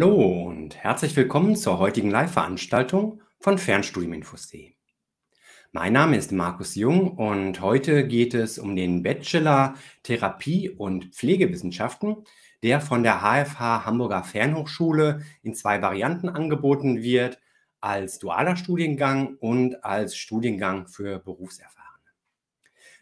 Hallo und herzlich willkommen zur heutigen Live-Veranstaltung von Fernstudiuminfos.de. Mein Name ist Markus Jung und heute geht es um den Bachelor Therapie und Pflegewissenschaften, der von der HFH Hamburger Fernhochschule in zwei Varianten angeboten wird, als dualer Studiengang und als Studiengang für Berufserfahrene.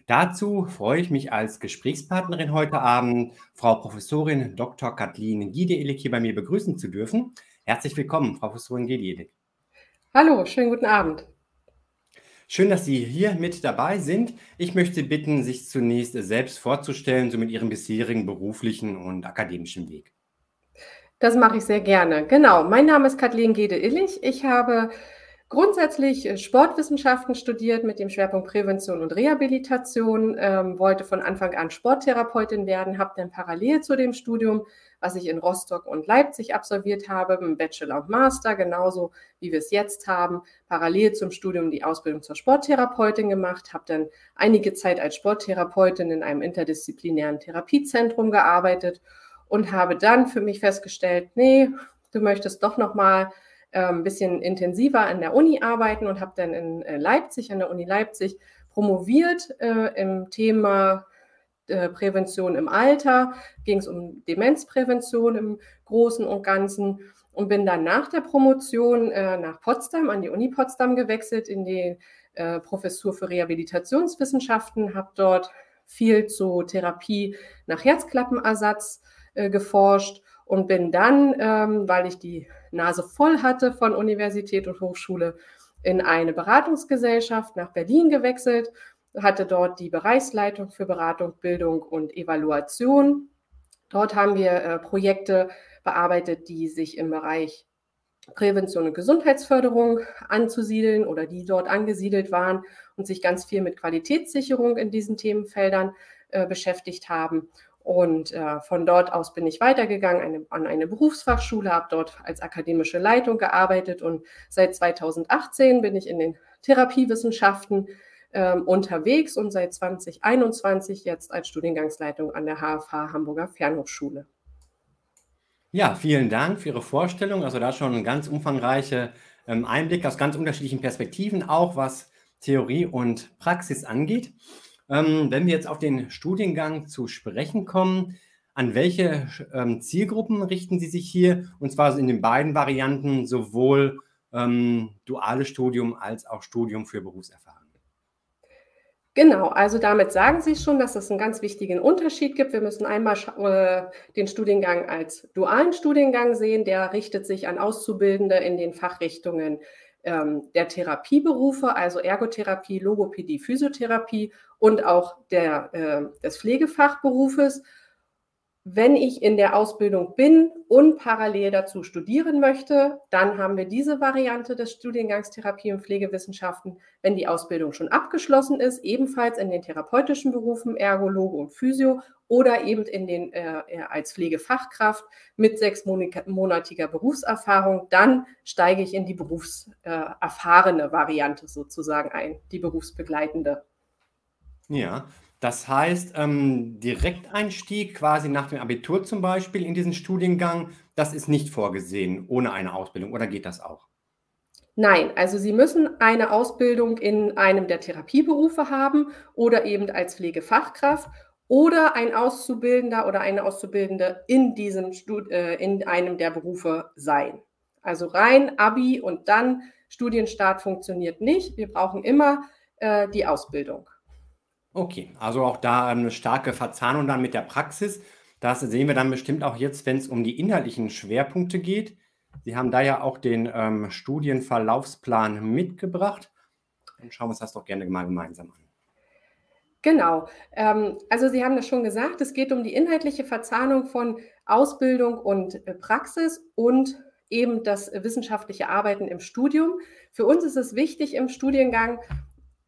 Dazu freue ich mich als Gesprächspartnerin heute Abend Frau Professorin Dr. Kathleen Giedeelig hier bei mir begrüßen zu dürfen. Herzlich willkommen, Frau Professorin Giedeelig. Hallo, schönen guten Abend. Schön, dass Sie hier mit dabei sind. Ich möchte bitten, sich zunächst selbst vorzustellen, so mit Ihrem bisherigen beruflichen und akademischen Weg. Das mache ich sehr gerne. Genau, mein Name ist Kathleen Gede-Illich. Ich habe grundsätzlich äh, Sportwissenschaften studiert mit dem Schwerpunkt Prävention und Rehabilitation, ähm, wollte von Anfang an Sporttherapeutin werden, habe dann parallel zu dem Studium, was ich in Rostock und Leipzig absolviert habe, im Bachelor und Master, genauso wie wir es jetzt haben, parallel zum Studium die Ausbildung zur Sporttherapeutin gemacht, habe dann einige Zeit als Sporttherapeutin in einem interdisziplinären Therapiezentrum gearbeitet und habe dann für mich festgestellt, nee, du möchtest doch noch mal ein bisschen intensiver an der Uni arbeiten und habe dann in äh, Leipzig, an der Uni Leipzig, promoviert äh, im Thema äh, Prävention im Alter. Ging es um Demenzprävention im Großen und Ganzen und bin dann nach der Promotion äh, nach Potsdam, an die Uni Potsdam gewechselt, in die äh, Professur für Rehabilitationswissenschaften, habe dort viel zu Therapie nach Herzklappenersatz geforscht und bin dann, ähm, weil ich die Nase voll hatte von Universität und Hochschule, in eine Beratungsgesellschaft nach Berlin gewechselt, hatte dort die Bereichsleitung für Beratung, Bildung und Evaluation. Dort haben wir äh, Projekte bearbeitet, die sich im Bereich Prävention und Gesundheitsförderung anzusiedeln oder die dort angesiedelt waren und sich ganz viel mit Qualitätssicherung in diesen Themenfeldern äh, beschäftigt haben. Und äh, von dort aus bin ich weitergegangen eine, an eine Berufsfachschule, habe dort als akademische Leitung gearbeitet und seit 2018 bin ich in den Therapiewissenschaften äh, unterwegs und seit 2021 jetzt als Studiengangsleitung an der HFH Hamburger Fernhochschule. Ja, vielen Dank für Ihre Vorstellung. Also da schon ein ganz umfangreicher ähm, Einblick aus ganz unterschiedlichen Perspektiven, auch was Theorie und Praxis angeht. Ähm, wenn wir jetzt auf den Studiengang zu sprechen kommen, an welche ähm, Zielgruppen richten Sie sich hier? Und zwar in den beiden Varianten, sowohl ähm, duales Studium als auch Studium für Berufserfahrene. Genau, also damit sagen Sie schon, dass es einen ganz wichtigen Unterschied gibt. Wir müssen einmal äh, den Studiengang als dualen Studiengang sehen. Der richtet sich an Auszubildende in den Fachrichtungen ähm, der Therapieberufe, also Ergotherapie, Logopädie, Physiotherapie und auch der, äh, des Pflegefachberufes. Wenn ich in der Ausbildung bin und parallel dazu studieren möchte, dann haben wir diese Variante des Studiengangs Therapie und Pflegewissenschaften. Wenn die Ausbildung schon abgeschlossen ist, ebenfalls in den therapeutischen Berufen Ergologe und Physio oder eben in den, äh, als Pflegefachkraft mit sechsmonatiger Berufserfahrung, dann steige ich in die berufserfahrene äh, Variante sozusagen ein, die berufsbegleitende. Ja, das heißt, ähm, Direkteinstieg quasi nach dem Abitur zum Beispiel in diesen Studiengang, das ist nicht vorgesehen ohne eine Ausbildung oder geht das auch? Nein, also Sie müssen eine Ausbildung in einem der Therapieberufe haben oder eben als Pflegefachkraft oder ein Auszubildender oder eine Auszubildende in diesem Stud äh, in einem der Berufe sein. Also rein Abi und dann Studienstart funktioniert nicht. Wir brauchen immer äh, die Ausbildung. Okay, also auch da eine starke Verzahnung dann mit der Praxis. Das sehen wir dann bestimmt auch jetzt, wenn es um die inhaltlichen Schwerpunkte geht. Sie haben da ja auch den ähm, Studienverlaufsplan mitgebracht. Dann schauen wir uns das doch gerne mal gemeinsam an. Genau. Ähm, also Sie haben das schon gesagt, es geht um die inhaltliche Verzahnung von Ausbildung und äh, Praxis und eben das wissenschaftliche Arbeiten im Studium. Für uns ist es wichtig im Studiengang,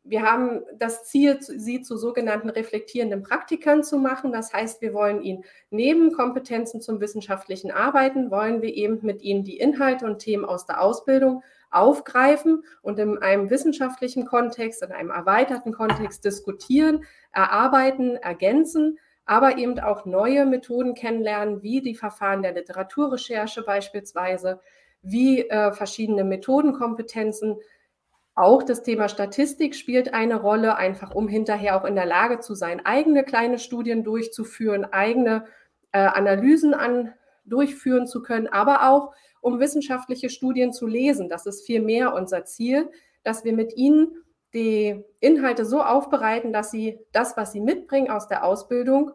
wir haben das Ziel, sie zu sogenannten reflektierenden Praktikern zu machen. Das heißt, wir wollen ihnen neben Kompetenzen zum wissenschaftlichen Arbeiten, wollen wir eben mit ihnen die Inhalte und Themen aus der Ausbildung aufgreifen und in einem wissenschaftlichen Kontext, in einem erweiterten Kontext diskutieren, erarbeiten, ergänzen, aber eben auch neue Methoden kennenlernen, wie die Verfahren der Literaturrecherche beispielsweise, wie äh, verschiedene Methodenkompetenzen. Auch das Thema Statistik spielt eine Rolle, einfach um hinterher auch in der Lage zu sein, eigene kleine Studien durchzuführen, eigene äh, Analysen an, durchführen zu können, aber auch um wissenschaftliche Studien zu lesen. Das ist vielmehr unser Ziel, dass wir mit ihnen die Inhalte so aufbereiten, dass sie das, was sie mitbringen aus der Ausbildung,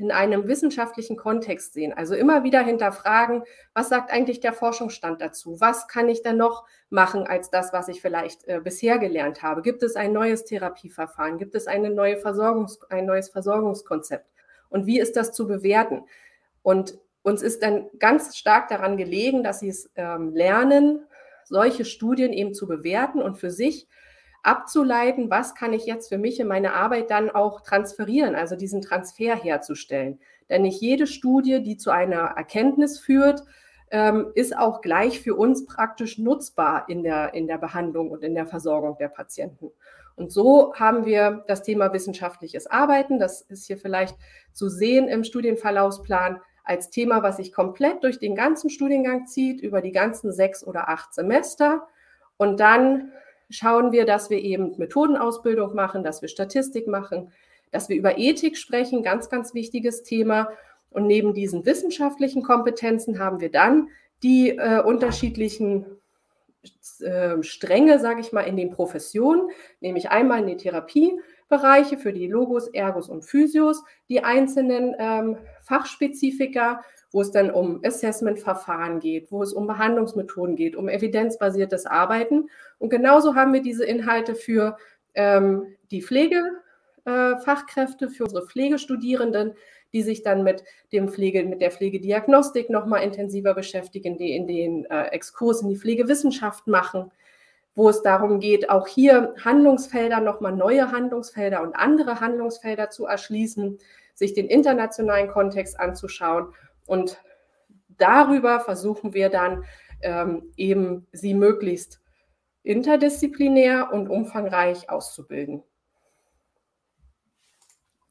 in einem wissenschaftlichen Kontext sehen. Also immer wieder hinterfragen, was sagt eigentlich der Forschungsstand dazu? Was kann ich denn noch machen als das, was ich vielleicht äh, bisher gelernt habe? Gibt es ein neues Therapieverfahren? Gibt es eine neue Versorgungs-, ein neues Versorgungskonzept? Und wie ist das zu bewerten? Und uns ist dann ganz stark daran gelegen, dass sie es ähm, lernen, solche Studien eben zu bewerten und für sich abzuleiten, was kann ich jetzt für mich in meine Arbeit dann auch transferieren, also diesen Transfer herzustellen. Denn nicht jede Studie, die zu einer Erkenntnis führt, ähm, ist auch gleich für uns praktisch nutzbar in der, in der Behandlung und in der Versorgung der Patienten. Und so haben wir das Thema wissenschaftliches Arbeiten, das ist hier vielleicht zu sehen im Studienverlaufsplan, als Thema, was sich komplett durch den ganzen Studiengang zieht, über die ganzen sechs oder acht Semester. Und dann schauen wir, dass wir eben Methodenausbildung machen, dass wir Statistik machen, dass wir über Ethik sprechen, ganz, ganz wichtiges Thema. Und neben diesen wissenschaftlichen Kompetenzen haben wir dann die äh, unterschiedlichen äh, Stränge, sage ich mal, in den Professionen, nämlich einmal in die Therapiebereiche für die Logos, Ergos und Physios, die einzelnen ähm, Fachspezifika, wo es dann um Assessment-Verfahren geht, wo es um Behandlungsmethoden geht, um evidenzbasiertes Arbeiten. Und genauso haben wir diese Inhalte für ähm, die Pflegefachkräfte, äh, für unsere Pflegestudierenden, die sich dann mit dem Pflege, mit der Pflegediagnostik nochmal intensiver beschäftigen, die in den äh, Exkurs in die Pflegewissenschaft machen, wo es darum geht, auch hier Handlungsfelder, nochmal neue Handlungsfelder und andere Handlungsfelder zu erschließen, sich den internationalen Kontext anzuschauen und darüber versuchen wir dann ähm, eben sie möglichst interdisziplinär und umfangreich auszubilden.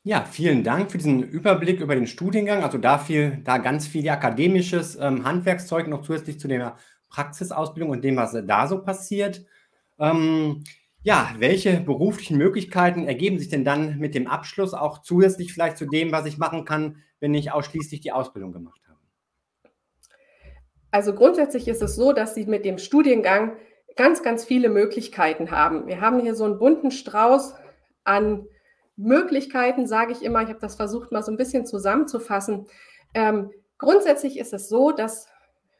Ja, vielen Dank für diesen Überblick über den Studiengang. Also da viel, da ganz viel akademisches ähm, Handwerkszeug noch zusätzlich zu der Praxisausbildung und dem, was da so passiert. Ähm, ja, welche beruflichen Möglichkeiten ergeben sich denn dann mit dem Abschluss auch zusätzlich vielleicht zu dem, was ich machen kann, wenn ich ausschließlich die Ausbildung gemacht habe? Also grundsätzlich ist es so, dass Sie mit dem Studiengang ganz, ganz viele Möglichkeiten haben. Wir haben hier so einen bunten Strauß an Möglichkeiten, sage ich immer. Ich habe das versucht, mal so ein bisschen zusammenzufassen. Ähm, grundsätzlich ist es so, dass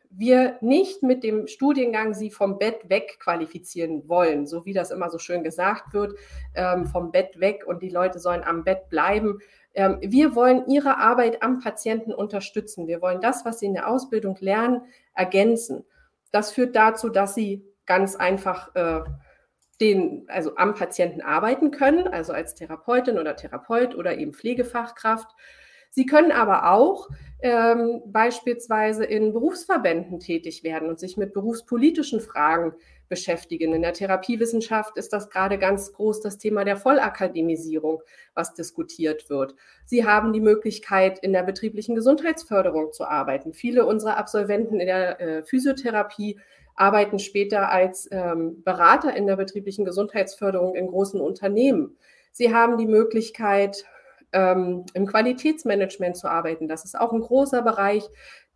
wir nicht mit dem Studiengang sie vom Bett weg qualifizieren wollen, so wie das immer so schön gesagt wird, ähm, vom Bett weg und die Leute sollen am Bett bleiben. Ähm, wir wollen ihre Arbeit am Patienten unterstützen. Wir wollen das, was sie in der Ausbildung lernen, ergänzen. Das führt dazu, dass sie ganz einfach äh, den, also am Patienten arbeiten können, also als Therapeutin oder Therapeut oder eben Pflegefachkraft. Sie können aber auch ähm, beispielsweise in Berufsverbänden tätig werden und sich mit berufspolitischen Fragen beschäftigen. In der Therapiewissenschaft ist das gerade ganz groß das Thema der Vollakademisierung, was diskutiert wird. Sie haben die Möglichkeit, in der betrieblichen Gesundheitsförderung zu arbeiten. Viele unserer Absolventen in der äh, Physiotherapie arbeiten später als ähm, Berater in der betrieblichen Gesundheitsförderung in großen Unternehmen. Sie haben die Möglichkeit, ähm, im Qualitätsmanagement zu arbeiten. Das ist auch ein großer Bereich,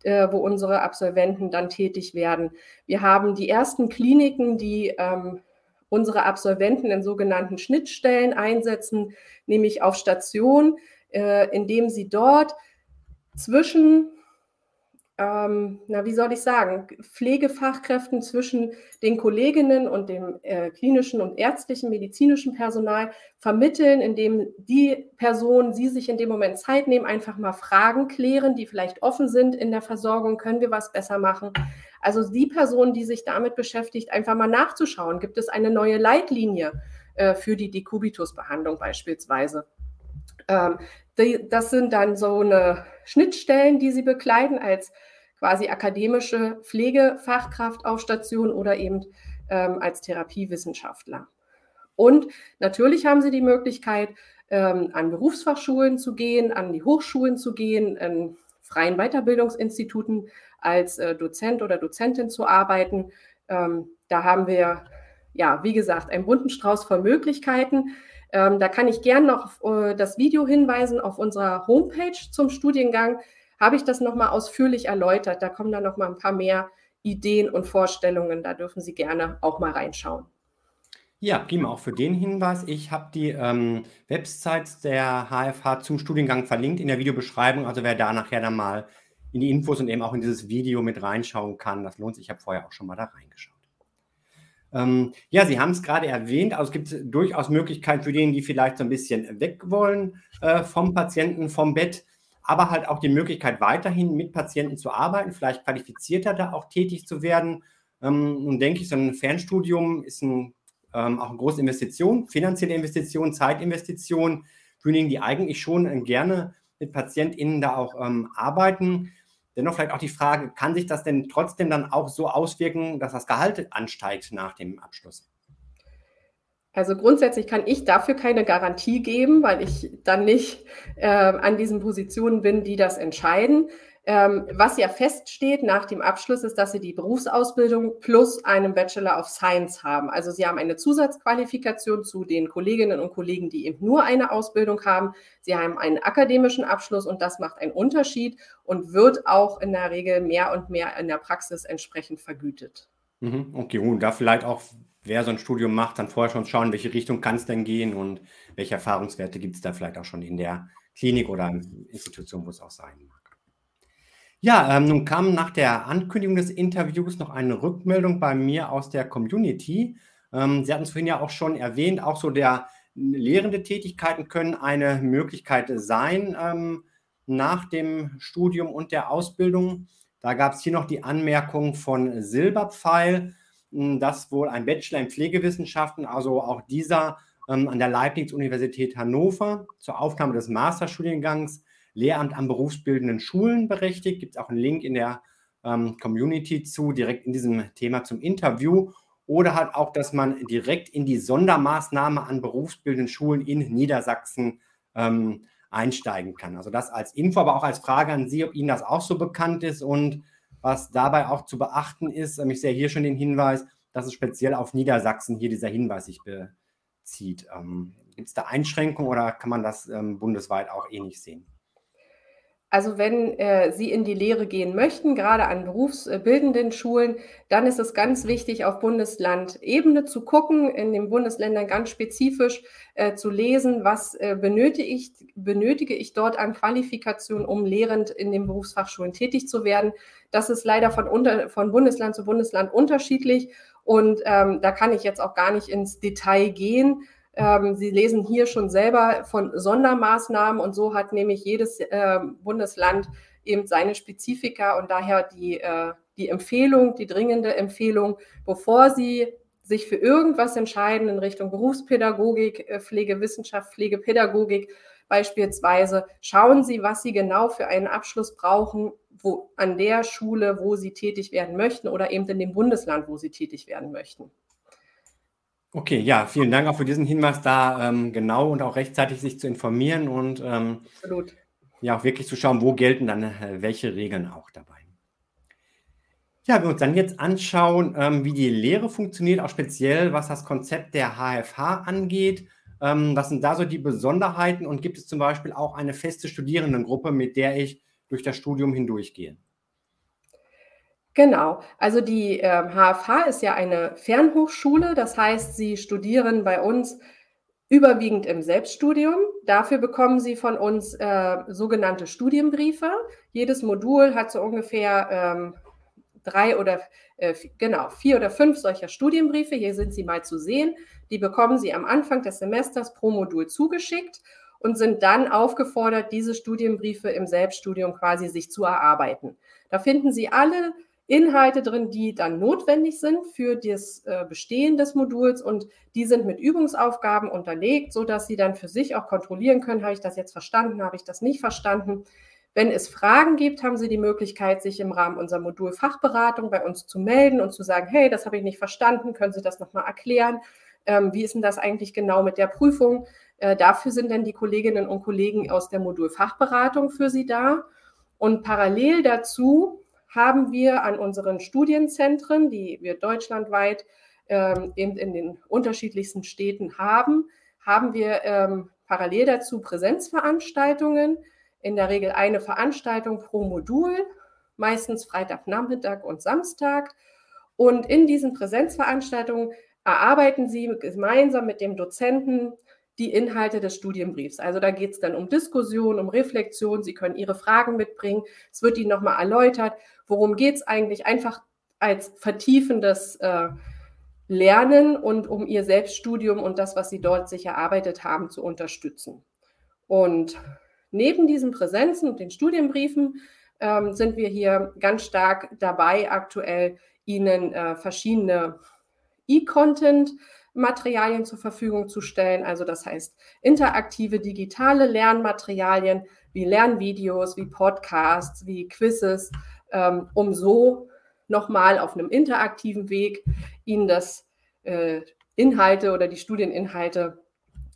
äh, wo unsere Absolventen dann tätig werden. Wir haben die ersten Kliniken, die ähm, unsere Absolventen in sogenannten Schnittstellen einsetzen, nämlich auf Station, äh, indem sie dort zwischen ähm, na, wie soll ich sagen, Pflegefachkräften zwischen den Kolleginnen und dem äh, klinischen und ärztlichen, medizinischen Personal vermitteln, indem die Personen, sie sich in dem Moment Zeit nehmen, einfach mal Fragen klären, die vielleicht offen sind in der Versorgung, können wir was besser machen. Also die Person, die sich damit beschäftigt, einfach mal nachzuschauen, gibt es eine neue Leitlinie äh, für die Dekubitus-Behandlung beispielsweise. Ähm, die, das sind dann so eine Schnittstellen, die sie bekleiden als quasi akademische Pflegefachkraft auf Station oder eben ähm, als Therapiewissenschaftler. Und natürlich haben sie die Möglichkeit, ähm, an Berufsfachschulen zu gehen, an die Hochschulen zu gehen, in freien Weiterbildungsinstituten als äh, Dozent oder Dozentin zu arbeiten. Ähm, da haben wir, ja, wie gesagt, einen bunten Strauß von Möglichkeiten. Ähm, da kann ich gern noch äh, das Video hinweisen auf unserer Homepage zum Studiengang. Habe ich das nochmal ausführlich erläutert. Da kommen dann nochmal ein paar mehr Ideen und Vorstellungen. Da dürfen Sie gerne auch mal reinschauen. Ja, prima, auch für den Hinweis. Ich habe die ähm, Websites der HFH zum Studiengang verlinkt in der Videobeschreibung. Also wer da nachher dann mal in die Infos und eben auch in dieses Video mit reinschauen kann, das lohnt sich. Ich habe vorher auch schon mal da reingeschaut. Ähm, ja, Sie haben es gerade erwähnt, also es gibt durchaus Möglichkeiten für diejenigen, die vielleicht so ein bisschen weg wollen äh, vom Patienten, vom Bett, aber halt auch die Möglichkeit, weiterhin mit Patienten zu arbeiten, vielleicht qualifizierter da auch tätig zu werden. Ähm, nun denke ich, so ein Fernstudium ist ein, ähm, auch eine große Investition, finanzielle Investition, Zeitinvestition für diejenigen, die eigentlich schon gerne mit PatientInnen da auch ähm, arbeiten. Dennoch vielleicht auch die Frage, kann sich das denn trotzdem dann auch so auswirken, dass das Gehalt ansteigt nach dem Abschluss? Also grundsätzlich kann ich dafür keine Garantie geben, weil ich dann nicht äh, an diesen Positionen bin, die das entscheiden. Ähm, was ja feststeht nach dem Abschluss ist, dass Sie die Berufsausbildung plus einen Bachelor of Science haben. Also Sie haben eine Zusatzqualifikation zu den Kolleginnen und Kollegen, die eben nur eine Ausbildung haben. Sie haben einen akademischen Abschluss und das macht einen Unterschied und wird auch in der Regel mehr und mehr in der Praxis entsprechend vergütet. Mhm, okay, und da vielleicht auch, wer so ein Studium macht, dann vorher schon schauen, welche Richtung kann es denn gehen und welche Erfahrungswerte gibt es da vielleicht auch schon in der Klinik oder Institution, wo es auch sein mag. Ja, ähm, nun kam nach der Ankündigung des Interviews noch eine Rückmeldung bei mir aus der Community. Ähm, Sie hatten es vorhin ja auch schon erwähnt, auch so der lehrende Tätigkeiten können eine Möglichkeit sein ähm, nach dem Studium und der Ausbildung. Da gab es hier noch die Anmerkung von Silberpfeil, hm, dass wohl ein Bachelor in Pflegewissenschaften, also auch dieser ähm, an der Leibniz-Universität Hannover zur Aufnahme des Masterstudiengangs Lehramt an berufsbildenden Schulen berechtigt. Gibt es auch einen Link in der ähm, Community zu, direkt in diesem Thema zum Interview. Oder halt auch, dass man direkt in die Sondermaßnahme an berufsbildenden Schulen in Niedersachsen ähm, einsteigen kann. Also das als Info, aber auch als Frage an Sie, ob Ihnen das auch so bekannt ist und was dabei auch zu beachten ist. Ähm, ich sehe hier schon den Hinweis, dass es speziell auf Niedersachsen hier dieser Hinweis sich bezieht. Ähm, Gibt es da Einschränkungen oder kann man das ähm, bundesweit auch ähnlich sehen? Also wenn äh, Sie in die Lehre gehen möchten, gerade an berufsbildenden Schulen, dann ist es ganz wichtig, auf Bundeslandebene zu gucken, in den Bundesländern ganz spezifisch äh, zu lesen, was äh, benötige, ich, benötige ich dort an Qualifikation, um lehrend in den Berufsfachschulen tätig zu werden. Das ist leider von, unter, von Bundesland zu Bundesland unterschiedlich und ähm, da kann ich jetzt auch gar nicht ins Detail gehen. Ähm, Sie lesen hier schon selber von Sondermaßnahmen und so hat nämlich jedes äh, Bundesland eben seine Spezifika und daher die, äh, die Empfehlung, die dringende Empfehlung, bevor Sie sich für irgendwas entscheiden in Richtung Berufspädagogik, äh, Pflegewissenschaft, Pflegepädagogik beispielsweise, schauen Sie, was Sie genau für einen Abschluss brauchen, wo, an der Schule, wo Sie tätig werden möchten oder eben in dem Bundesland, wo Sie tätig werden möchten. Okay, ja, vielen Dank auch für diesen Hinweis, da ähm, genau und auch rechtzeitig sich zu informieren und ähm, ja auch wirklich zu schauen, wo gelten dann äh, welche Regeln auch dabei. Ja, wenn wir uns dann jetzt anschauen, ähm, wie die Lehre funktioniert, auch speziell was das Konzept der HFH angeht. Ähm, was sind da so die Besonderheiten und gibt es zum Beispiel auch eine feste Studierendengruppe, mit der ich durch das Studium hindurchgehe? Genau. Also die äh, HFH ist ja eine Fernhochschule. Das heißt, Sie studieren bei uns überwiegend im Selbststudium. Dafür bekommen Sie von uns äh, sogenannte Studienbriefe. Jedes Modul hat so ungefähr ähm, drei oder äh, genau vier oder fünf solcher Studienbriefe. Hier sind sie mal zu sehen. Die bekommen Sie am Anfang des Semesters pro Modul zugeschickt und sind dann aufgefordert, diese Studienbriefe im Selbststudium quasi sich zu erarbeiten. Da finden Sie alle Inhalte drin, die dann notwendig sind für das äh, Bestehen des Moduls und die sind mit Übungsaufgaben unterlegt, sodass Sie dann für sich auch kontrollieren können, habe ich das jetzt verstanden, habe ich das nicht verstanden. Wenn es Fragen gibt, haben Sie die Möglichkeit, sich im Rahmen unserer Modulfachberatung bei uns zu melden und zu sagen, hey, das habe ich nicht verstanden, können Sie das nochmal erklären? Ähm, wie ist denn das eigentlich genau mit der Prüfung? Äh, dafür sind dann die Kolleginnen und Kollegen aus der Modulfachberatung für Sie da. Und parallel dazu haben wir an unseren Studienzentren, die wir deutschlandweit ähm, eben in den unterschiedlichsten Städten haben, haben wir ähm, parallel dazu Präsenzveranstaltungen, in der Regel eine Veranstaltung pro Modul, meistens Freitagnachmittag und Samstag. Und in diesen Präsenzveranstaltungen erarbeiten Sie gemeinsam mit dem Dozenten die Inhalte des Studienbriefs. Also da geht es dann um Diskussion, um Reflexion. Sie können Ihre Fragen mitbringen. Es wird Ihnen nochmal erläutert, worum geht es eigentlich, einfach als vertiefendes äh, Lernen und um Ihr Selbststudium und das, was Sie dort sich erarbeitet haben, zu unterstützen. Und neben diesen Präsenzen und den Studienbriefen ähm, sind wir hier ganz stark dabei, aktuell Ihnen äh, verschiedene E-Content Materialien zur Verfügung zu stellen. Also das heißt interaktive digitale Lernmaterialien wie Lernvideos, wie Podcasts, wie Quizzes, ähm, um so nochmal auf einem interaktiven Weg Ihnen das äh, Inhalte oder die Studieninhalte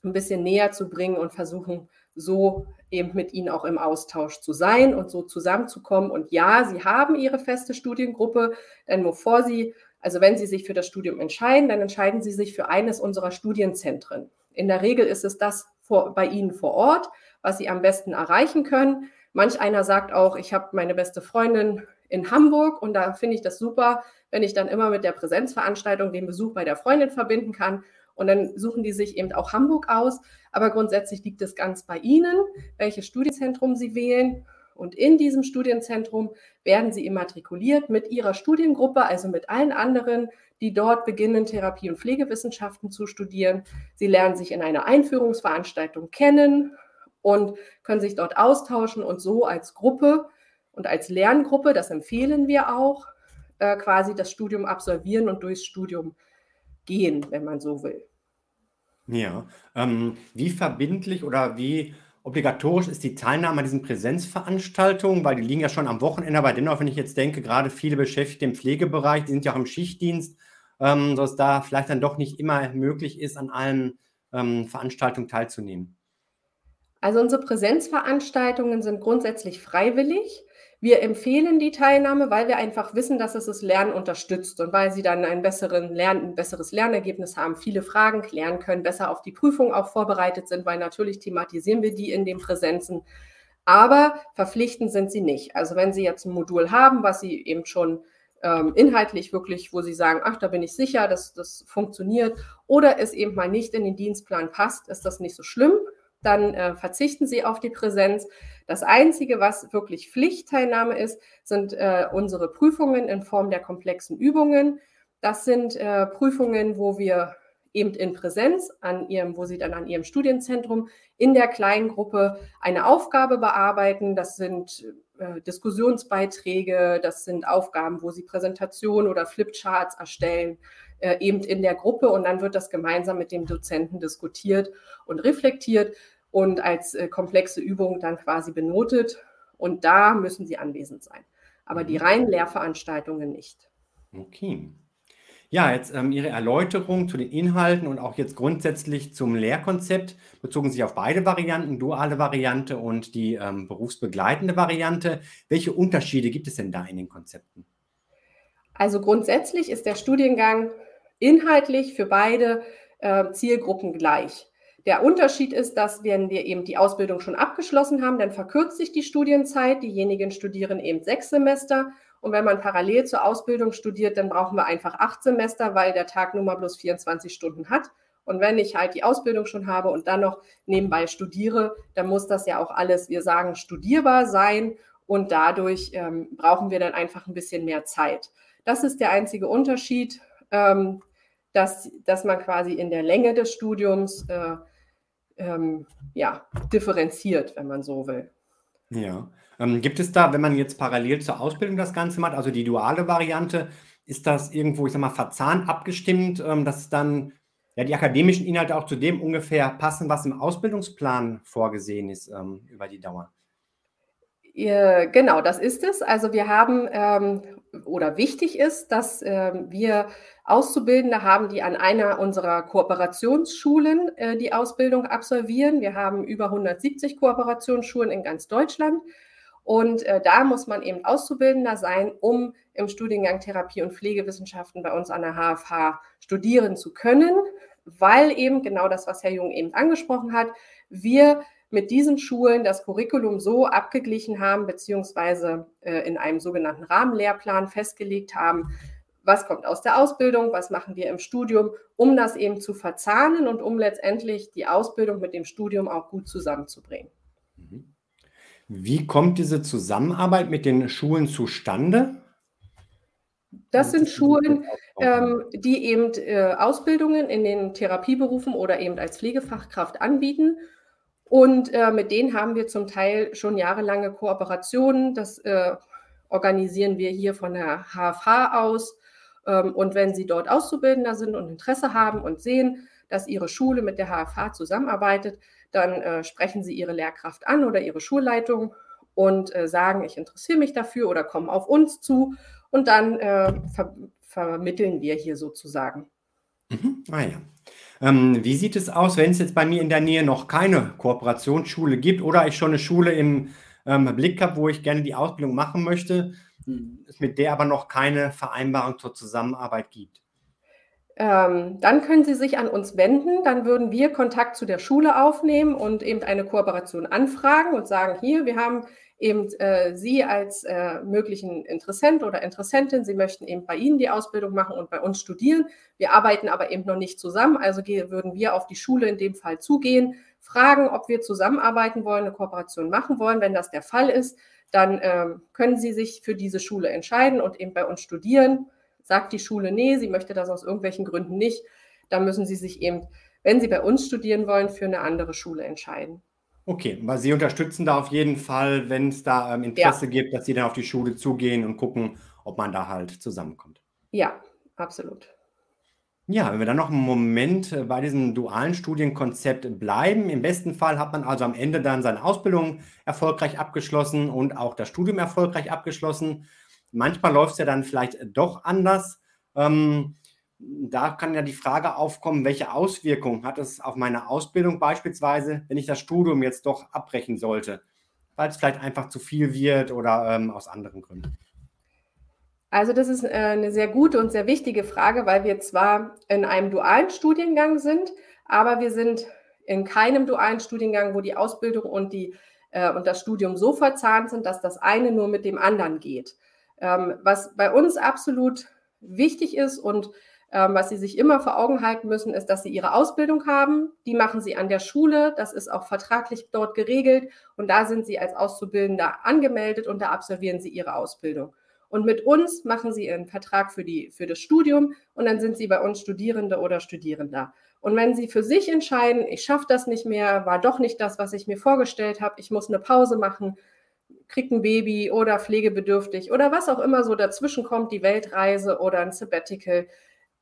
ein bisschen näher zu bringen und versuchen so eben mit Ihnen auch im Austausch zu sein und so zusammenzukommen. Und ja, Sie haben Ihre feste Studiengruppe, denn bevor Sie also wenn Sie sich für das Studium entscheiden, dann entscheiden Sie sich für eines unserer Studienzentren. In der Regel ist es das vor, bei Ihnen vor Ort, was Sie am besten erreichen können. Manch einer sagt auch, ich habe meine beste Freundin in Hamburg und da finde ich das super, wenn ich dann immer mit der Präsenzveranstaltung den Besuch bei der Freundin verbinden kann. Und dann suchen die sich eben auch Hamburg aus. Aber grundsätzlich liegt es ganz bei Ihnen, welches Studienzentrum Sie wählen. Und in diesem Studienzentrum werden sie immatrikuliert mit ihrer Studiengruppe, also mit allen anderen, die dort beginnen, Therapie- und Pflegewissenschaften zu studieren. Sie lernen sich in einer Einführungsveranstaltung kennen und können sich dort austauschen und so als Gruppe und als Lerngruppe, das empfehlen wir auch, äh, quasi das Studium absolvieren und durchs Studium gehen, wenn man so will. Ja, ähm, wie verbindlich oder wie Obligatorisch ist die Teilnahme an diesen Präsenzveranstaltungen, weil die liegen ja schon am Wochenende, aber dennoch, wenn ich jetzt denke, gerade viele Beschäftigte im Pflegebereich, die sind ja auch im Schichtdienst, ähm, dass da vielleicht dann doch nicht immer möglich ist, an allen ähm, Veranstaltungen teilzunehmen. Also unsere Präsenzveranstaltungen sind grundsätzlich freiwillig. Wir empfehlen die Teilnahme, weil wir einfach wissen, dass es das Lernen unterstützt und weil sie dann ein, Lern, ein besseres Lernergebnis haben, viele Fragen klären können, besser auf die Prüfung auch vorbereitet sind, weil natürlich thematisieren wir die in den Präsenzen. Aber verpflichtend sind sie nicht. Also wenn Sie jetzt ein Modul haben, was Sie eben schon ähm, inhaltlich wirklich, wo Sie sagen, ach, da bin ich sicher, dass das funktioniert, oder es eben mal nicht in den Dienstplan passt, ist das nicht so schlimm dann äh, verzichten sie auf die Präsenz. Das Einzige, was wirklich Pflichtteilnahme ist, sind äh, unsere Prüfungen in Form der komplexen Übungen. Das sind äh, Prüfungen, wo wir eben in Präsenz an ihrem, wo sie dann an ihrem Studienzentrum in der kleinen Gruppe eine Aufgabe bearbeiten. Das sind äh, Diskussionsbeiträge, das sind Aufgaben, wo sie Präsentationen oder Flipcharts erstellen, äh, eben in der Gruppe und dann wird das gemeinsam mit dem Dozenten diskutiert und reflektiert und als äh, komplexe Übung dann quasi benotet. Und da müssen sie anwesend sein. Aber die mhm. reinen Lehrveranstaltungen nicht. Okay. Ja, jetzt ähm, Ihre Erläuterung zu den Inhalten und auch jetzt grundsätzlich zum Lehrkonzept bezogen sich auf beide Varianten, duale Variante und die ähm, berufsbegleitende Variante. Welche Unterschiede gibt es denn da in den Konzepten? Also grundsätzlich ist der Studiengang inhaltlich für beide äh, Zielgruppen gleich. Der Unterschied ist, dass wenn wir eben die Ausbildung schon abgeschlossen haben, dann verkürzt sich die Studienzeit. Diejenigen studieren eben sechs Semester. Und wenn man parallel zur Ausbildung studiert, dann brauchen wir einfach acht Semester, weil der Tag nun mal bloß 24 Stunden hat. Und wenn ich halt die Ausbildung schon habe und dann noch nebenbei studiere, dann muss das ja auch alles, wir sagen, studierbar sein. Und dadurch ähm, brauchen wir dann einfach ein bisschen mehr Zeit. Das ist der einzige Unterschied. Ähm, dass, dass man quasi in der Länge des Studiums äh, ähm, ja, differenziert, wenn man so will. Ja. Ähm, gibt es da, wenn man jetzt parallel zur Ausbildung das Ganze macht, also die duale Variante, ist das irgendwo, ich sag mal, verzahnt abgestimmt, ähm, dass dann ja die akademischen Inhalte auch zu dem ungefähr passen, was im Ausbildungsplan vorgesehen ist ähm, über die Dauer? Genau, das ist es. Also wir haben ähm, oder wichtig ist, dass ähm, wir Auszubildende haben, die an einer unserer Kooperationsschulen äh, die Ausbildung absolvieren. Wir haben über 170 Kooperationsschulen in ganz Deutschland. Und äh, da muss man eben Auszubildender sein, um im Studiengang Therapie und Pflegewissenschaften bei uns an der HFH studieren zu können, weil eben genau das, was Herr Jung eben angesprochen hat, wir mit diesen Schulen das Curriculum so abgeglichen haben, beziehungsweise äh, in einem sogenannten Rahmenlehrplan festgelegt haben, was kommt aus der Ausbildung, was machen wir im Studium, um das eben zu verzahnen und um letztendlich die Ausbildung mit dem Studium auch gut zusammenzubringen. Mhm. Wie kommt diese Zusammenarbeit mit den Schulen zustande? Das sind Schulen, ähm, die eben äh, Ausbildungen in den Therapieberufen oder eben als Pflegefachkraft anbieten und äh, mit denen haben wir zum Teil schon jahrelange Kooperationen. Das äh, organisieren wir hier von der HFH aus. Ähm, und wenn Sie dort Auszubildender sind und Interesse haben und sehen, dass Ihre Schule mit der HFH zusammenarbeitet, dann äh, sprechen Sie Ihre Lehrkraft an oder Ihre Schulleitung und äh, sagen, ich interessiere mich dafür oder kommen auf uns zu. Und dann äh, ver vermitteln wir hier sozusagen. Mhm. Ah ja. Ähm, wie sieht es aus, wenn es jetzt bei mir in der Nähe noch keine Kooperationsschule gibt oder ich schon eine Schule im ähm, Blick habe, wo ich gerne die Ausbildung machen möchte, es mit der aber noch keine Vereinbarung zur Zusammenarbeit gibt? Ähm, dann können Sie sich an uns wenden. Dann würden wir Kontakt zu der Schule aufnehmen und eben eine Kooperation anfragen und sagen, hier, wir haben eben äh, Sie als äh, möglichen Interessent oder Interessentin, Sie möchten eben bei Ihnen die Ausbildung machen und bei uns studieren. Wir arbeiten aber eben noch nicht zusammen, also würden wir auf die Schule in dem Fall zugehen, fragen, ob wir zusammenarbeiten wollen, eine Kooperation machen wollen. Wenn das der Fall ist, dann äh, können Sie sich für diese Schule entscheiden und eben bei uns studieren. Sagt die Schule, nee, sie möchte das aus irgendwelchen Gründen nicht, dann müssen Sie sich eben, wenn Sie bei uns studieren wollen, für eine andere Schule entscheiden. Okay, weil Sie unterstützen da auf jeden Fall, wenn es da ähm, Interesse ja. gibt, dass Sie dann auf die Schule zugehen und gucken, ob man da halt zusammenkommt. Ja, absolut. Ja, wenn wir dann noch einen Moment äh, bei diesem dualen Studienkonzept bleiben. Im besten Fall hat man also am Ende dann seine Ausbildung erfolgreich abgeschlossen und auch das Studium erfolgreich abgeschlossen. Manchmal läuft es ja dann vielleicht doch anders. Ähm, da kann ja die Frage aufkommen, welche Auswirkungen hat es auf meine Ausbildung beispielsweise, wenn ich das Studium jetzt doch abbrechen sollte, weil es vielleicht einfach zu viel wird oder ähm, aus anderen Gründen? Also das ist äh, eine sehr gute und sehr wichtige Frage, weil wir zwar in einem dualen Studiengang sind, aber wir sind in keinem dualen Studiengang, wo die Ausbildung und, die, äh, und das Studium so verzahnt sind, dass das eine nur mit dem anderen geht. Ähm, was bei uns absolut wichtig ist und ähm, was Sie sich immer vor Augen halten müssen, ist, dass Sie Ihre Ausbildung haben. Die machen Sie an der Schule. Das ist auch vertraglich dort geregelt. Und da sind Sie als Auszubildender angemeldet und da absolvieren Sie Ihre Ausbildung. Und mit uns machen Sie Ihren Vertrag für, die, für das Studium und dann sind Sie bei uns Studierende oder Studierender. Und wenn Sie für sich entscheiden, ich schaffe das nicht mehr, war doch nicht das, was ich mir vorgestellt habe, ich muss eine Pause machen, kriege ein Baby oder pflegebedürftig oder was auch immer so dazwischen kommt, die Weltreise oder ein Sabbatical,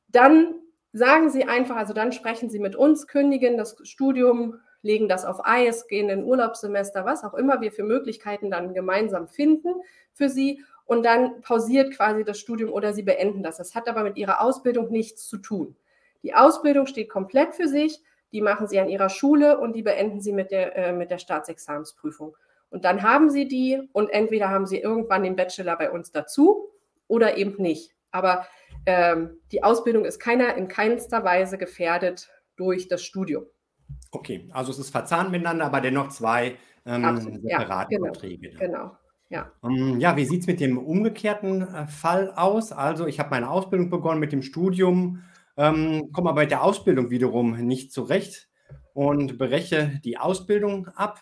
dann sagen Sie einfach, also dann sprechen Sie mit uns, kündigen das Studium, legen das auf Eis, gehen in Urlaubssemester, was auch immer wir für Möglichkeiten dann gemeinsam finden für Sie. Und dann pausiert quasi das Studium oder Sie beenden das. Das hat aber mit Ihrer Ausbildung nichts zu tun. Die Ausbildung steht komplett für sich. Die machen Sie an Ihrer Schule und die beenden Sie mit der, äh, mit der Staatsexamensprüfung. Und dann haben Sie die und entweder haben Sie irgendwann den Bachelor bei uns dazu oder eben nicht. Aber ähm, die Ausbildung ist keiner in keinster Weise gefährdet durch das Studium. Okay, also es ist verzahnt miteinander, aber dennoch zwei ähm, separate ja, genau, Verträge. Genau. Ja. Um, ähm, ja, wie sieht es mit dem umgekehrten äh, Fall aus? Also, ich habe meine Ausbildung begonnen mit dem Studium, ähm, komme aber mit der Ausbildung wiederum nicht zurecht und breche die Ausbildung ab.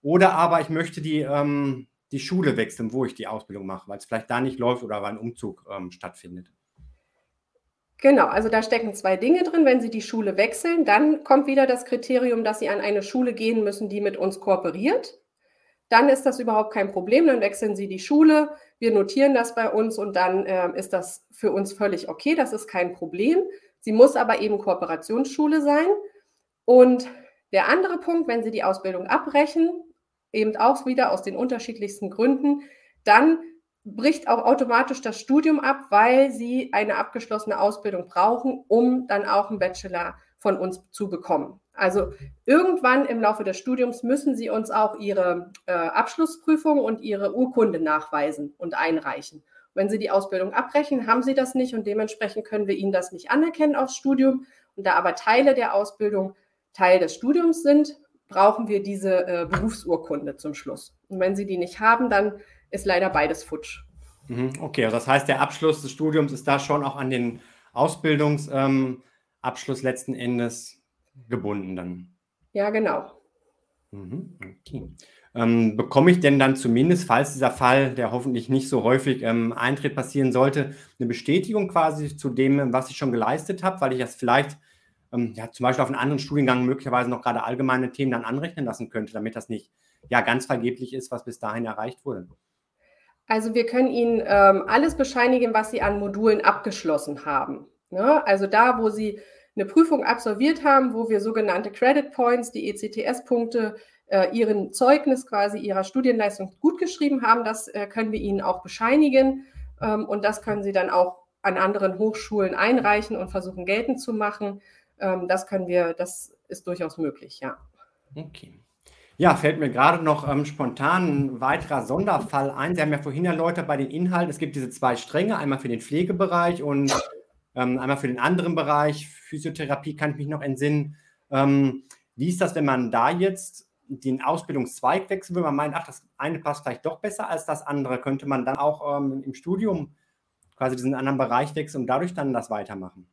Oder aber ich möchte die, ähm, die Schule wechseln, wo ich die Ausbildung mache, weil es vielleicht da nicht läuft oder weil ein Umzug ähm, stattfindet. Genau, also da stecken zwei Dinge drin. Wenn Sie die Schule wechseln, dann kommt wieder das Kriterium, dass Sie an eine Schule gehen müssen, die mit uns kooperiert. Dann ist das überhaupt kein Problem. Dann wechseln Sie die Schule. Wir notieren das bei uns und dann äh, ist das für uns völlig okay. Das ist kein Problem. Sie muss aber eben Kooperationsschule sein. Und der andere Punkt, wenn Sie die Ausbildung abbrechen eben auch wieder aus den unterschiedlichsten Gründen, dann bricht auch automatisch das Studium ab, weil sie eine abgeschlossene Ausbildung brauchen, um dann auch einen Bachelor von uns zu bekommen. Also irgendwann im Laufe des Studiums müssen sie uns auch ihre äh, Abschlussprüfung und ihre Urkunde nachweisen und einreichen. Wenn sie die Ausbildung abbrechen, haben sie das nicht und dementsprechend können wir ihnen das nicht anerkennen aufs Studium. Und da aber Teile der Ausbildung Teil des Studiums sind, brauchen wir diese äh, Berufsurkunde zum Schluss. Und wenn sie die nicht haben, dann ist leider beides futsch. Mhm, okay, also das heißt, der Abschluss des Studiums ist da schon auch an den Ausbildungsabschluss ähm, letzten Endes gebunden dann. Ja, genau. Mhm, okay. Ähm, bekomme ich denn dann zumindest, falls dieser Fall, der hoffentlich nicht so häufig ähm, eintritt, passieren sollte, eine Bestätigung quasi zu dem, was ich schon geleistet habe, weil ich das vielleicht ähm, ja, zum Beispiel auf einen anderen Studiengang möglicherweise noch gerade allgemeine Themen dann anrechnen lassen könnte, damit das nicht ja ganz vergeblich ist, was bis dahin erreicht wurde? Also wir können Ihnen ähm, alles bescheinigen, was Sie an Modulen abgeschlossen haben. Ne? Also da, wo Sie eine Prüfung absolviert haben, wo wir sogenannte Credit Points, die ECTS-Punkte, äh, Ihren Zeugnis quasi Ihrer Studienleistung gut geschrieben haben, das äh, können wir Ihnen auch bescheinigen. Ähm, und das können Sie dann auch an anderen Hochschulen einreichen und versuchen geltend zu machen. Ähm, das können wir, das ist durchaus möglich, ja. Okay. Ja, fällt mir gerade noch ähm, spontan ein weiterer Sonderfall ein. Sie haben ja vorhin erläutert bei den Inhalten, es gibt diese zwei Stränge, einmal für den Pflegebereich und ähm, einmal für den anderen Bereich. Physiotherapie kann ich mich noch entsinnen. Ähm, wie ist das, wenn man da jetzt den Ausbildungszweig wechseln will? Man meint, ach, das eine passt vielleicht doch besser als das andere. Könnte man dann auch ähm, im Studium quasi diesen anderen Bereich wechseln und dadurch dann das weitermachen?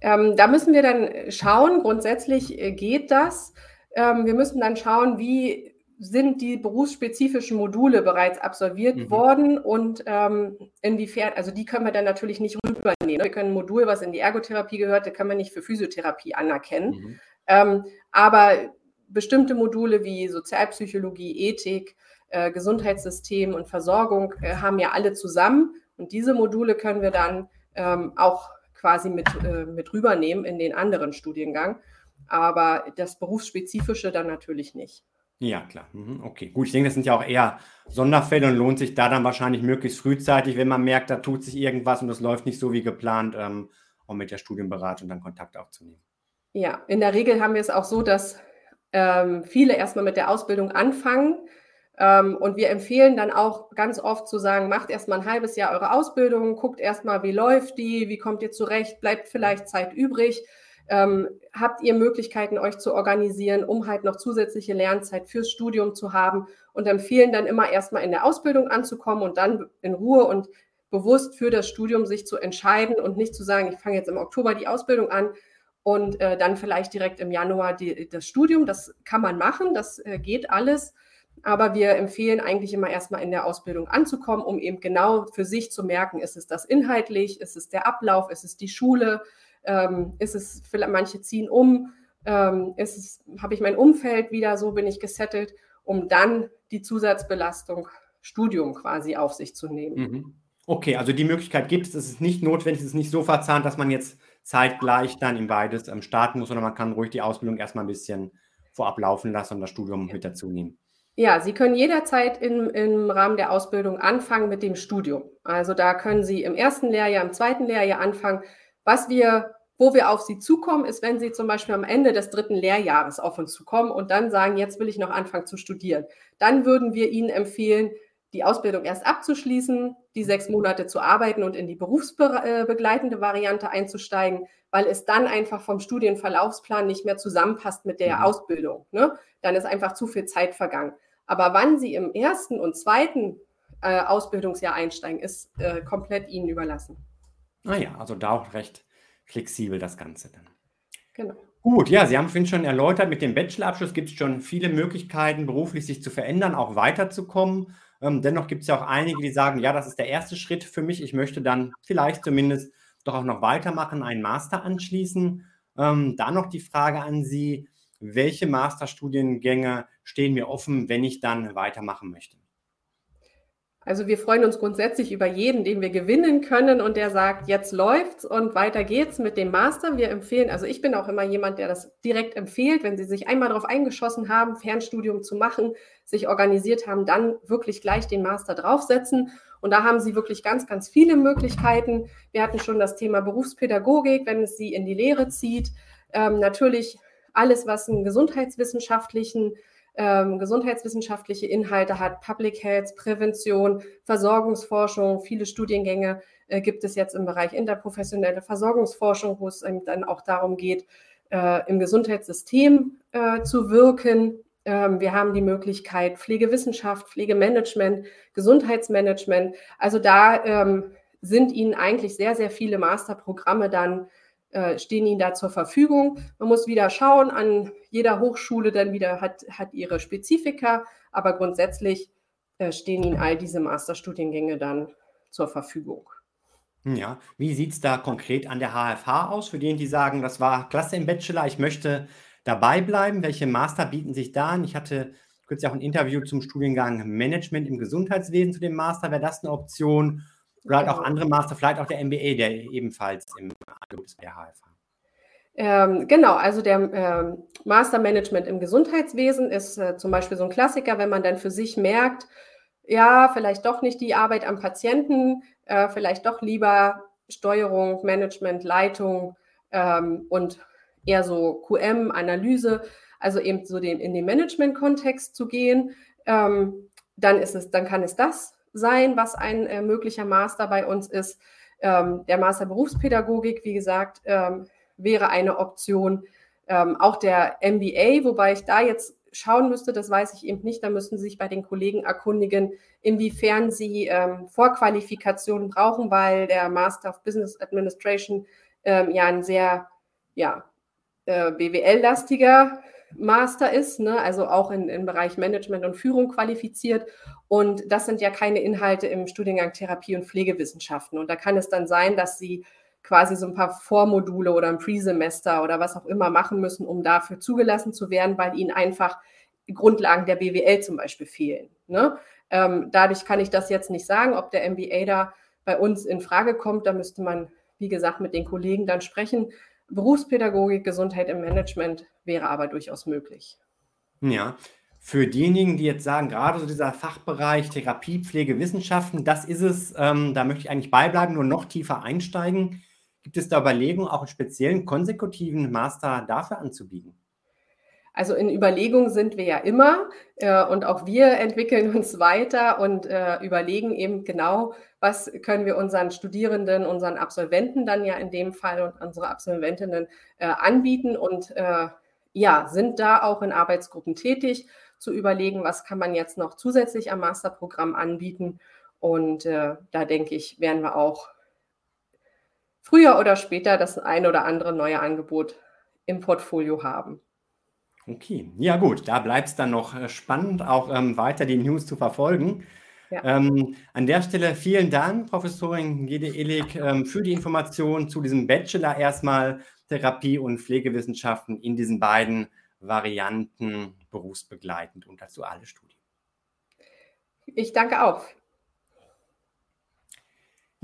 Ähm, da müssen wir dann schauen. Grundsätzlich äh, geht das. Ähm, wir müssen dann schauen, wie sind die berufsspezifischen Module bereits absolviert mhm. worden und ähm, inwiefern, also die können wir dann natürlich nicht rübernehmen. Wir können ein Modul, was in die Ergotherapie gehört, das können wir nicht für Physiotherapie anerkennen. Mhm. Ähm, aber bestimmte Module wie Sozialpsychologie, Ethik, äh, Gesundheitssystem und Versorgung äh, haben ja alle zusammen und diese Module können wir dann ähm, auch quasi mit, äh, mit rübernehmen in den anderen Studiengang aber das Berufsspezifische dann natürlich nicht. Ja, klar. Mhm, okay, gut. Ich denke, das sind ja auch eher Sonderfälle und lohnt sich da dann wahrscheinlich möglichst frühzeitig, wenn man merkt, da tut sich irgendwas und das läuft nicht so wie geplant, ähm, auch mit der Studienberatung dann Kontakt aufzunehmen. Ja, in der Regel haben wir es auch so, dass ähm, viele erstmal mit der Ausbildung anfangen. Ähm, und wir empfehlen dann auch ganz oft zu sagen, macht erstmal ein halbes Jahr eure Ausbildung, guckt erstmal, wie läuft die, wie kommt ihr zurecht, bleibt vielleicht Zeit übrig ähm, habt ihr Möglichkeiten, euch zu organisieren, um halt noch zusätzliche Lernzeit fürs Studium zu haben und empfehlen dann immer erstmal in der Ausbildung anzukommen und dann in Ruhe und bewusst für das Studium sich zu entscheiden und nicht zu sagen, ich fange jetzt im Oktober die Ausbildung an und äh, dann vielleicht direkt im Januar die, das Studium. Das kann man machen, das äh, geht alles. Aber wir empfehlen eigentlich immer erstmal in der Ausbildung anzukommen, um eben genau für sich zu merken, ist es das inhaltlich, ist es der Ablauf, ist es die Schule, ähm, ist es, vielleicht manche ziehen um, ähm, ist es, habe ich mein Umfeld wieder, so bin ich gesettelt, um dann die Zusatzbelastung Studium quasi auf sich zu nehmen. Mhm. Okay, also die Möglichkeit gibt es, es ist nicht notwendig, es ist nicht so verzahnt, dass man jetzt zeitgleich dann in beides ähm, starten muss, sondern man kann ruhig die Ausbildung erstmal ein bisschen vorab laufen lassen und das Studium mit dazu nehmen. Ja, Sie können jederzeit im, im Rahmen der Ausbildung anfangen mit dem Studium. Also da können Sie im ersten Lehrjahr, im zweiten Lehrjahr anfangen. Was wir, wo wir auf Sie zukommen, ist, wenn Sie zum Beispiel am Ende des dritten Lehrjahres auf uns zukommen und dann sagen, jetzt will ich noch anfangen zu studieren. Dann würden wir Ihnen empfehlen, die Ausbildung erst abzuschließen, die sechs Monate zu arbeiten und in die berufsbegleitende Variante einzusteigen, weil es dann einfach vom Studienverlaufsplan nicht mehr zusammenpasst mit der mhm. Ausbildung. Ne? Dann ist einfach zu viel Zeit vergangen. Aber wann Sie im ersten und zweiten äh, Ausbildungsjahr einsteigen, ist äh, komplett Ihnen überlassen. Ah ja, also da auch recht flexibel das Ganze dann. Genau. Gut, ja, Sie haben vorhin schon erläutert, mit dem Bachelorabschluss gibt es schon viele Möglichkeiten, beruflich sich zu verändern, auch weiterzukommen. Ähm, dennoch gibt es ja auch einige, die sagen, ja, das ist der erste Schritt für mich. Ich möchte dann vielleicht zumindest doch auch noch weitermachen, einen Master anschließen. Ähm, da noch die Frage an Sie, welche Masterstudiengänge stehen mir offen, wenn ich dann weitermachen möchte? Also wir freuen uns grundsätzlich über jeden, den wir gewinnen können und der sagt, jetzt läuft's und weiter geht's mit dem Master. Wir empfehlen, also ich bin auch immer jemand, der das direkt empfiehlt, wenn Sie sich einmal darauf eingeschossen haben, Fernstudium zu machen, sich organisiert haben, dann wirklich gleich den Master draufsetzen. Und da haben Sie wirklich ganz, ganz viele Möglichkeiten. Wir hatten schon das Thema Berufspädagogik, wenn es Sie in die Lehre zieht. Ähm, natürlich alles, was einen gesundheitswissenschaftlichen ähm, gesundheitswissenschaftliche Inhalte hat, Public Health, Prävention, Versorgungsforschung, viele Studiengänge äh, gibt es jetzt im Bereich interprofessionelle Versorgungsforschung, wo es dann auch darum geht, äh, im Gesundheitssystem äh, zu wirken. Ähm, wir haben die Möglichkeit Pflegewissenschaft, Pflegemanagement, Gesundheitsmanagement. Also da ähm, sind Ihnen eigentlich sehr, sehr viele Masterprogramme dann äh, stehen ihnen da zur Verfügung. Man muss wieder schauen, an jeder Hochschule dann wieder hat, hat ihre Spezifika, aber grundsätzlich äh, stehen ihnen all diese Masterstudiengänge dann zur Verfügung. Ja, wie sieht es da konkret an der HFH aus? Für diejenigen, die sagen, das war klasse im Bachelor, ich möchte dabei bleiben. Welche Master bieten sich da an? Ich hatte kürzlich auch ein Interview zum Studiengang Management im Gesundheitswesen zu dem Master. Wäre das eine Option? Oder halt auch andere Master, vielleicht auch der MBA, der ebenfalls im Angebot ist bei der HFH. Ähm, genau, also der ähm, Master Management im Gesundheitswesen ist äh, zum Beispiel so ein Klassiker, wenn man dann für sich merkt, ja, vielleicht doch nicht die Arbeit am Patienten, äh, vielleicht doch lieber Steuerung, Management, Leitung ähm, und eher so QM, Analyse, also eben so den, in den Management-Kontext zu gehen, ähm, dann ist es, dann kann es das sein, was ein äh, möglicher Master bei uns ist. Ähm, der Master Berufspädagogik, wie gesagt, ähm, wäre eine Option. Ähm, auch der MBA, wobei ich da jetzt schauen müsste, das weiß ich eben nicht. Da müssten Sie sich bei den Kollegen erkundigen, inwiefern Sie ähm, Vorqualifikationen brauchen, weil der Master of Business Administration ähm, ja ein sehr ja, äh, BWL-lastiger Master ist, ne? also auch in, im Bereich Management und Führung qualifiziert. Und das sind ja keine Inhalte im Studiengang Therapie und Pflegewissenschaften. Und da kann es dann sein, dass Sie quasi so ein paar Vormodule oder ein Pre-Semester oder was auch immer machen müssen, um dafür zugelassen zu werden, weil Ihnen einfach Grundlagen der BWL zum Beispiel fehlen. Ne? Ähm, dadurch kann ich das jetzt nicht sagen, ob der MBA da bei uns in Frage kommt. Da müsste man, wie gesagt, mit den Kollegen dann sprechen. Berufspädagogik, Gesundheit im Management wäre aber durchaus möglich. Ja, für diejenigen, die jetzt sagen, gerade so dieser Fachbereich Therapie, Pflege, Wissenschaften, das ist es, ähm, da möchte ich eigentlich beibleiben, nur noch tiefer einsteigen. Gibt es da Überlegungen, auch einen speziellen konsekutiven Master dafür anzubieten? Also in Überlegung sind wir ja immer äh, und auch wir entwickeln uns weiter und äh, überlegen eben genau, was können wir unseren Studierenden, unseren Absolventen dann ja in dem Fall und unsere Absolventinnen äh, anbieten und äh, ja, sind da auch in Arbeitsgruppen tätig, zu überlegen, was kann man jetzt noch zusätzlich am Masterprogramm anbieten. Und äh, da denke ich, werden wir auch früher oder später das ein oder andere neue Angebot im Portfolio haben. Okay, ja gut, da bleibt es dann noch äh, spannend, auch ähm, weiter die News zu verfolgen. Ja. Ähm, an der Stelle vielen Dank, Professorin Gede Illig, ähm, für die Information zu diesem Bachelor erstmal Therapie und Pflegewissenschaften in diesen beiden Varianten berufsbegleitend und dazu alle Studien. Ich danke auch.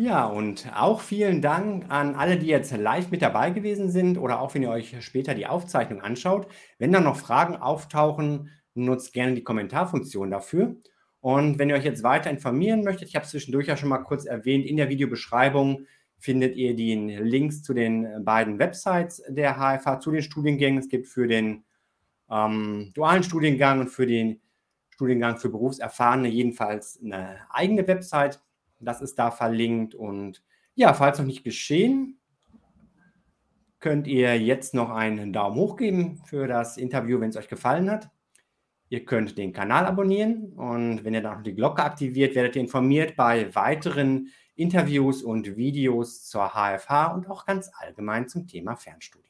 Ja, und auch vielen Dank an alle, die jetzt live mit dabei gewesen sind oder auch wenn ihr euch später die Aufzeichnung anschaut. Wenn da noch Fragen auftauchen, nutzt gerne die Kommentarfunktion dafür. Und wenn ihr euch jetzt weiter informieren möchtet, ich habe es zwischendurch ja schon mal kurz erwähnt, in der Videobeschreibung findet ihr die Links zu den beiden Websites der HFH, zu den Studiengängen. Es gibt für den ähm, dualen Studiengang und für den Studiengang für Berufserfahrene jedenfalls eine eigene Website das ist da verlinkt. Und ja, falls noch nicht geschehen, könnt ihr jetzt noch einen Daumen hoch geben für das Interview, wenn es euch gefallen hat. Ihr könnt den Kanal abonnieren und wenn ihr dann noch die Glocke aktiviert, werdet ihr informiert bei weiteren Interviews und Videos zur HFH und auch ganz allgemein zum Thema Fernstudium.